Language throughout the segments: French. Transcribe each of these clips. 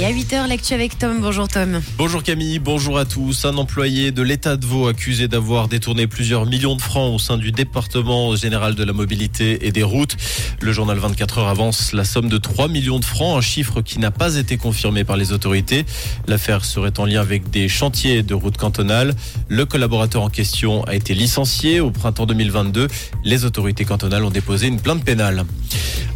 Et à 8h, l'actu avec Tom. Bonjour Tom. Bonjour Camille, bonjour à tous. Un employé de l'État de Vaud accusé d'avoir détourné plusieurs millions de francs au sein du département général de la mobilité et des routes. Le journal 24 heures avance la somme de 3 millions de francs, un chiffre qui n'a pas été confirmé par les autorités. L'affaire serait en lien avec des chantiers de routes cantonales. Le collaborateur en question a été licencié au printemps 2022. Les autorités cantonales ont déposé une plainte pénale.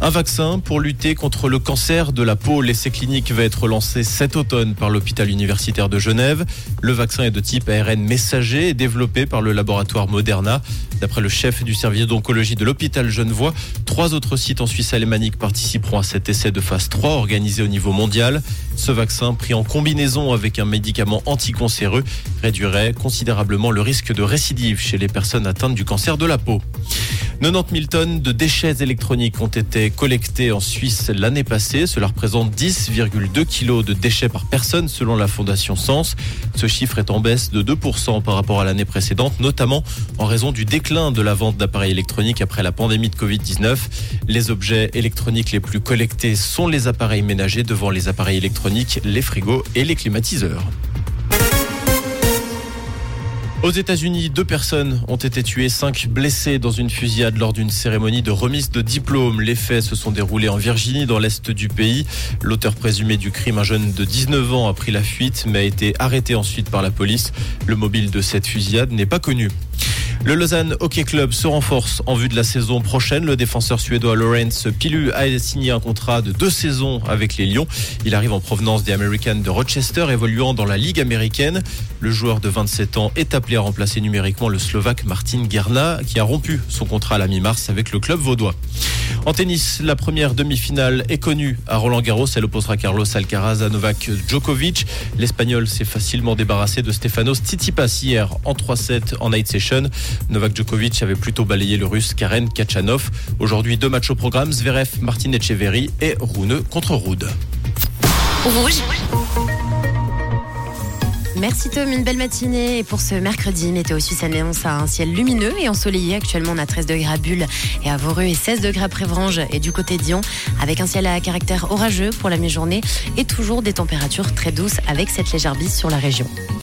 Un vaccin pour lutter contre le cancer de la peau. L'essai clinique va être lancé cet automne par l'hôpital universitaire de Genève. Le vaccin est de type ARN messager et développé par le laboratoire Moderna. D'après le chef du service d'oncologie de l'hôpital Genevois, trois autres sites en Suisse alémanique participeront à cet essai de phase 3 organisé au niveau mondial. Ce vaccin, pris en combinaison avec un médicament anticancéreux, réduirait considérablement le risque de récidive chez les personnes atteintes du cancer de la peau. 90 000 tonnes de déchets électroniques ont été collectés en Suisse l'année passée. Cela représente 10,2 kilos de déchets par personne selon la Fondation Sens. Ce chiffre est en baisse de 2% par rapport à l'année précédente, notamment en raison du déclin de la vente d'appareils électroniques après la pandémie de Covid-19. Les objets électroniques les plus collectés sont les appareils ménagers devant les appareils électroniques, les frigos et les climatiseurs. Aux États-Unis, deux personnes ont été tuées, cinq blessées dans une fusillade lors d'une cérémonie de remise de diplôme. Les faits se sont déroulés en Virginie, dans l'est du pays. L'auteur présumé du crime, un jeune de 19 ans, a pris la fuite, mais a été arrêté ensuite par la police. Le mobile de cette fusillade n'est pas connu. Le Lausanne Hockey Club se renforce en vue de la saison prochaine. Le défenseur suédois Lorenz Pilu a signé un contrat de deux saisons avec les Lions. Il arrive en provenance des Americans de Rochester, évoluant dans la Ligue américaine. Le joueur de 27 ans est appelé à remplacer numériquement le Slovaque Martin Gerna, qui a rompu son contrat à la mi-mars avec le club vaudois. En tennis, la première demi-finale est connue à Roland Garros. Elle opposera Carlos Alcaraz à Novak Djokovic. L'Espagnol s'est facilement débarrassé de Stefanos Tsitsipas hier en 3-7 en night session. Novak Djokovic avait plutôt balayé le russe Karen Kachanov. Aujourd'hui, deux matchs au programme Zverev, Martin Etcheverry et Rune contre Rude. Rouge. Merci Tom, une belle matinée. Et pour ce mercredi, Météo Suisse annonce un ciel lumineux et ensoleillé. Actuellement, on a 13 degrés à Bulle et à Vaureux et 16 degrés à Prévrange et du côté d'Ion, avec un ciel à caractère orageux pour la mi-journée et toujours des températures très douces avec cette légère bise sur la région.